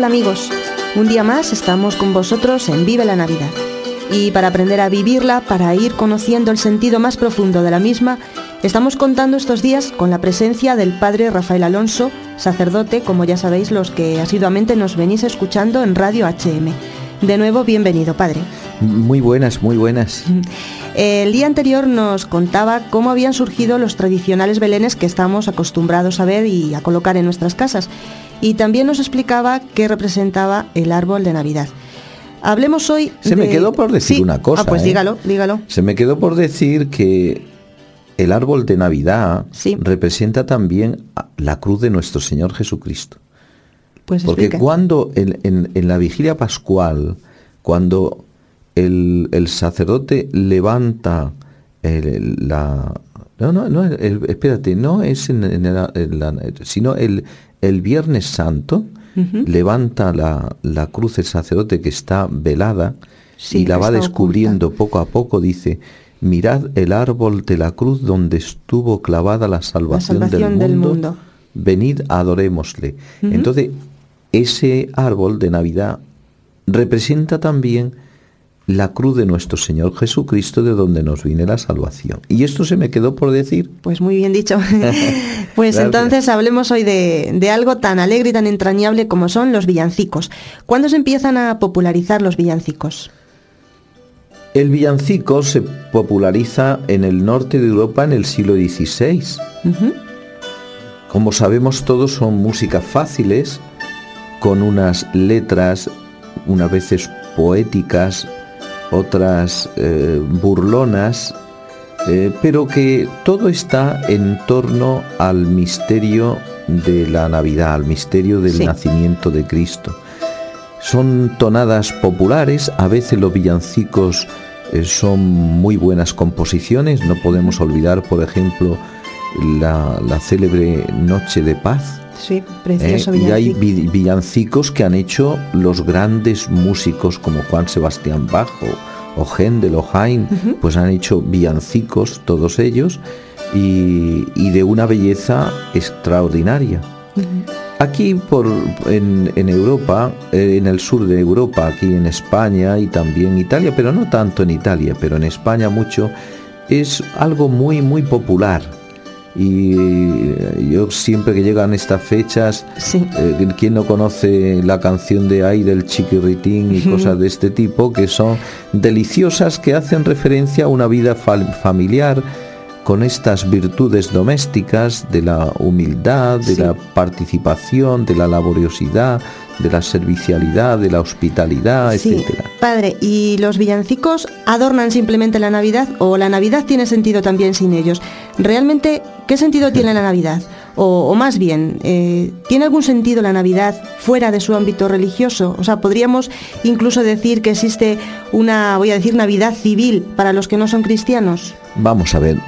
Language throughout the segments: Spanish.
Hola amigos, un día más estamos con vosotros en Vive la Navidad. Y para aprender a vivirla, para ir conociendo el sentido más profundo de la misma, estamos contando estos días con la presencia del Padre Rafael Alonso, sacerdote, como ya sabéis los que asiduamente nos venís escuchando en Radio HM. De nuevo, bienvenido, Padre. Muy buenas, muy buenas. El día anterior nos contaba cómo habían surgido los tradicionales belenes que estamos acostumbrados a ver y a colocar en nuestras casas. Y también nos explicaba qué representaba el árbol de Navidad. Hablemos hoy. Se me quedó por decir una cosa. Ah, pues ¿eh? dígalo, dígalo. Se me quedó por decir que el árbol de Navidad representa también la cruz de nuestro Señor Jesucristo. Pues Porque cuando en, la vigilia pascual, cuando el, sacerdote levanta la... No, no, no, espérate, no es en, el, sino el, el Viernes Santo, levanta la, cruz el sacerdote que está velada y la va descubriendo poco a poco, dice, mirad el árbol de la cruz donde estuvo clavada la salvación, del, mundo, venid adorémosle. Entonces, ese árbol de Navidad representa también la cruz de nuestro Señor Jesucristo de donde nos viene la salvación. Y esto se me quedó por decir. Pues muy bien dicho. pues entonces hablemos hoy de, algo tan alegre y tan entrañable como son los villancicos. ¿Cuándo se empiezan a popularizar los villancicos? El villancico se populariza en el norte de Europa en el siglo XVI. Como sabemos todos son músicas fáciles, con unas letras, unas veces poéticas, otras eh, burlonas, eh, pero que todo está en torno al misterio de la Navidad, al misterio del nacimiento de Cristo. Son tonadas populares, a veces los villancicos eh, son muy buenas composiciones, no podemos olvidar, por ejemplo, la, la célebre Noche de Paz, Sí, precioso Y hay villancicos que han hecho los grandes músicos como Juan Sebastián Bajo o Händel o Haydn, pues han hecho villancicos todos ellos y, de una belleza extraordinaria. Aquí por, en, Europa, eh, en el sur de Europa, aquí en España y también Italia, pero no tanto en Italia, pero en España mucho, es algo muy, muy popular y eh, yo siempre que llegan estas fechas, eh, ¿quién no conoce la canción de Ay del Chiquirritín y cosas de este tipo que son deliciosas, que hacen referencia a una vida familiar con estas virtudes domésticas de la humildad, de la participación, de la laboriosidad, de la servicialidad, de la hospitalidad, sí. Padre, ¿y los villancicos adornan simplemente la Navidad o la Navidad tiene sentido también sin ellos? ¿Realmente qué sentido tiene la Navidad? O, más bien, eh, ¿tiene algún sentido la Navidad fuera de su ámbito religioso? O sea, podríamos incluso decir que existe una, voy a decir, Navidad civil para los que no son cristianos. Vamos a ver,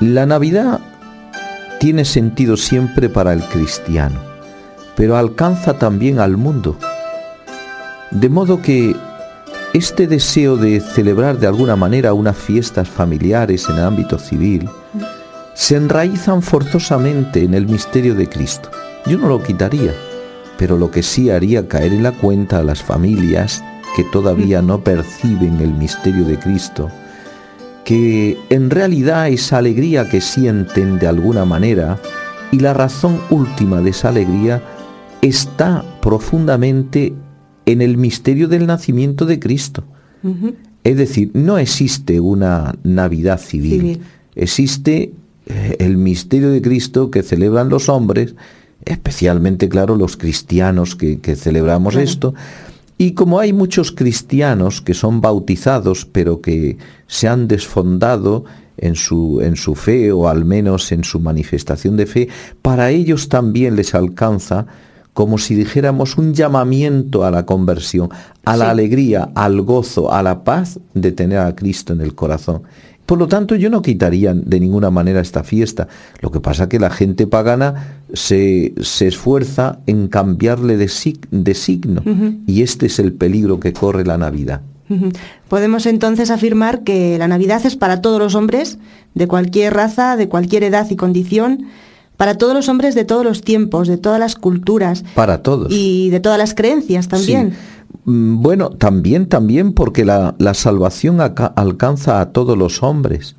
la Navidad tiene sentido siempre para el cristiano pero alcanza también al mundo. De modo que este deseo de celebrar de alguna manera unas fiestas familiares en el ámbito civil se enraizan forzosamente en el misterio de Cristo. Yo no lo quitaría, pero lo que sí haría caer en la cuenta a las familias que todavía no perciben el misterio de Cristo, que en realidad esa alegría que sienten de alguna manera y la razón última de esa alegría está profundamente en el misterio del nacimiento de Cristo. Es decir, no existe una Navidad civil, existe eh, el misterio de Cristo que celebran los hombres, especialmente, claro, los cristianos que, celebramos esto. Y como hay muchos cristianos que son bautizados, pero que se han desfondado en su, en su fe o al menos en su manifestación de fe, para ellos también les alcanza como si dijéramos un llamamiento a la conversión, a la alegría, al gozo, a la paz de tener a Cristo en el corazón. Por lo tanto, yo no quitaría de ninguna manera esta fiesta. Lo que pasa es que la gente pagana se, esfuerza en cambiarle de, signo y este es el peligro que corre la Navidad. Podemos entonces afirmar que la Navidad es para todos los hombres, de cualquier raza, de cualquier edad y condición, para todos los hombres de todos los tiempos, de todas las culturas. Para todos. Y de todas las creencias también. Mm, bueno, también, también porque la, salvación alcanza a todos los hombres.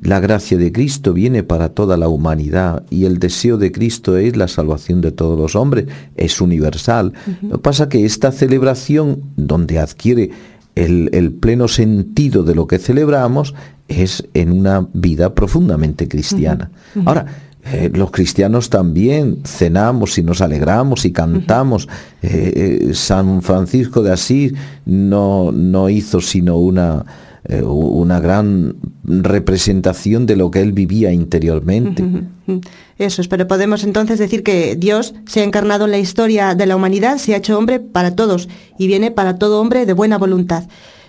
La gracia de Cristo viene para toda la humanidad y el deseo de Cristo es la salvación de todos los hombres. Es universal. Lo que pasa que esta celebración, donde adquiere el, pleno sentido de lo que celebramos, es en una vida profundamente cristiana. Ahora, eh, los cristianos también cenamos y nos alegramos y cantamos. Eh, eh, San Francisco de Asís no, no hizo sino una, una gran representación de lo que él vivía interiormente. Eso es, pero podemos entonces decir que Dios se ha encarnado en la historia de la humanidad, se ha hecho hombre para todos y viene para todo hombre de buena voluntad.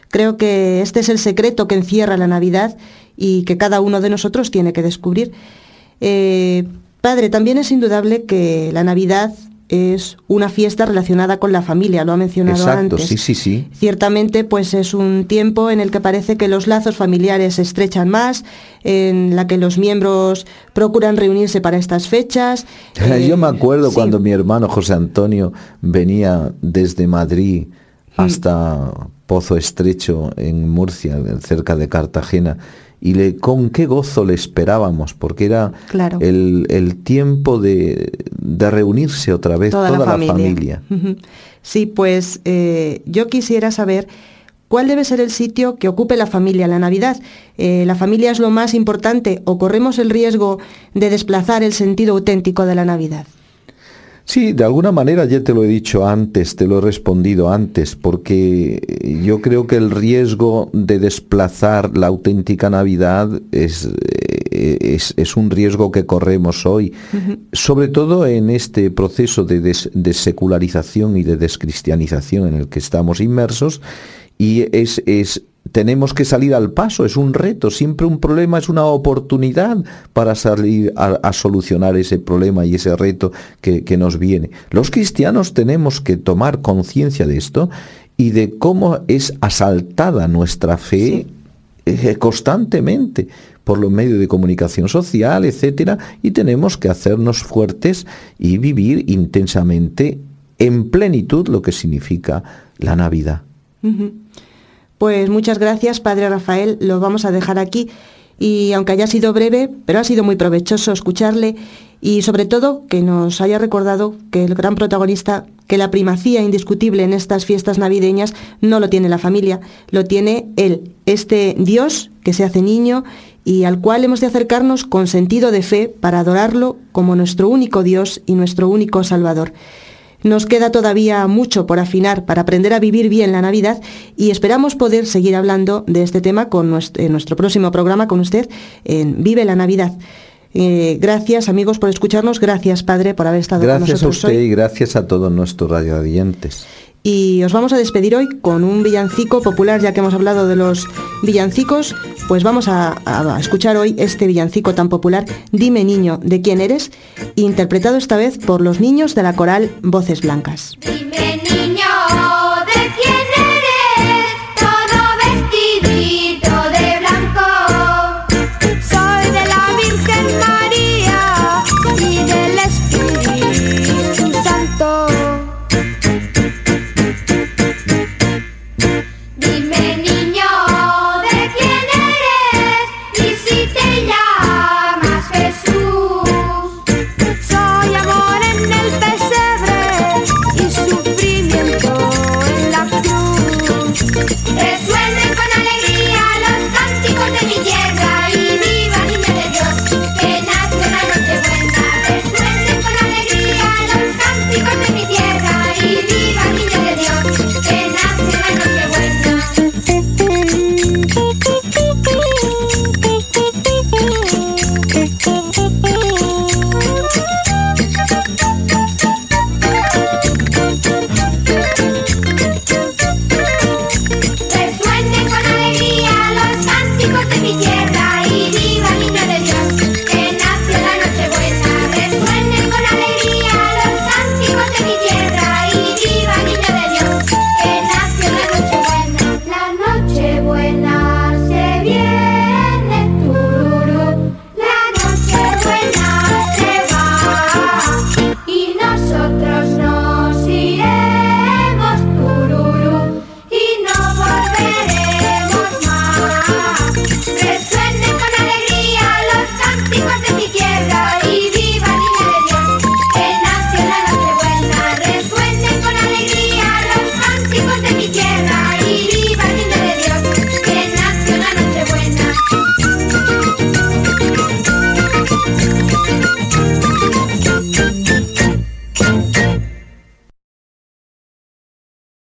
Creo que este es el secreto que encierra la Navidad y que cada uno de nosotros tiene que descubrir. Eh, padre, también es indudable que la Navidad es una fiesta relacionada con la familia, lo ha mencionado Exacto, antes. Sí, sí, sí. Ciertamente, pues es un tiempo en el que parece que los lazos familiares se estrechan más, en la que los miembros procuran reunirse para estas fechas. Yo me acuerdo cuando mi hermano José Antonio venía desde Madrid mm. hasta Pozo Estrecho en Murcia, cerca de Cartagena y le, con qué gozo le esperábamos, porque era el, tiempo de, reunirse otra vez toda, la familia. Sí, pues eh, yo quisiera saber cuál debe ser el sitio que ocupe la familia la Navidad. Eh, ¿La familia es lo más importante o corremos el riesgo de desplazar el sentido auténtico de la Navidad? Sí, de alguna manera ya te lo he dicho antes, te lo he respondido antes, porque yo creo que el riesgo de desplazar la auténtica Navidad es, eh, es, un riesgo que corremos hoy, sobre todo en este proceso de, de secularización y de descristianización en el que estamos inmersos, y es, es, tenemos que salir al paso, es un reto, siempre un problema es una oportunidad para salir a, solucionar ese problema y ese reto que, nos viene. Los cristianos tenemos que tomar conciencia de esto y de cómo es asaltada nuestra fe eh, constantemente por los medios de comunicación social, etcétera, y tenemos que hacernos fuertes y vivir intensamente en plenitud lo que significa la Navidad. Pues muchas gracias, Padre Rafael, lo vamos a dejar aquí. Y aunque haya sido breve, pero ha sido muy provechoso escucharle y sobre todo que nos haya recordado que el gran protagonista, que la primacía indiscutible en estas fiestas navideñas no lo tiene la familia, lo tiene él, este Dios que se hace niño y al cual hemos de acercarnos con sentido de fe para adorarlo como nuestro único Dios y nuestro único Salvador. Nos queda todavía mucho por afinar para aprender a vivir bien la Navidad y esperamos poder seguir hablando de este tema con nuestro, en nuestro próximo programa con usted en Vive la Navidad. Eh, gracias amigos por escucharnos, gracias Padre por haber estado gracias con nosotros. Gracias a usted y gracias a todos nuestros radioadientes. Y os vamos a despedir hoy con un villancico popular, ya que hemos hablado de los villancicos, pues vamos a, escuchar hoy este villancico tan popular, Dime niño, ¿de quién eres? interpretado esta vez por los niños de la coral Voces Blancas.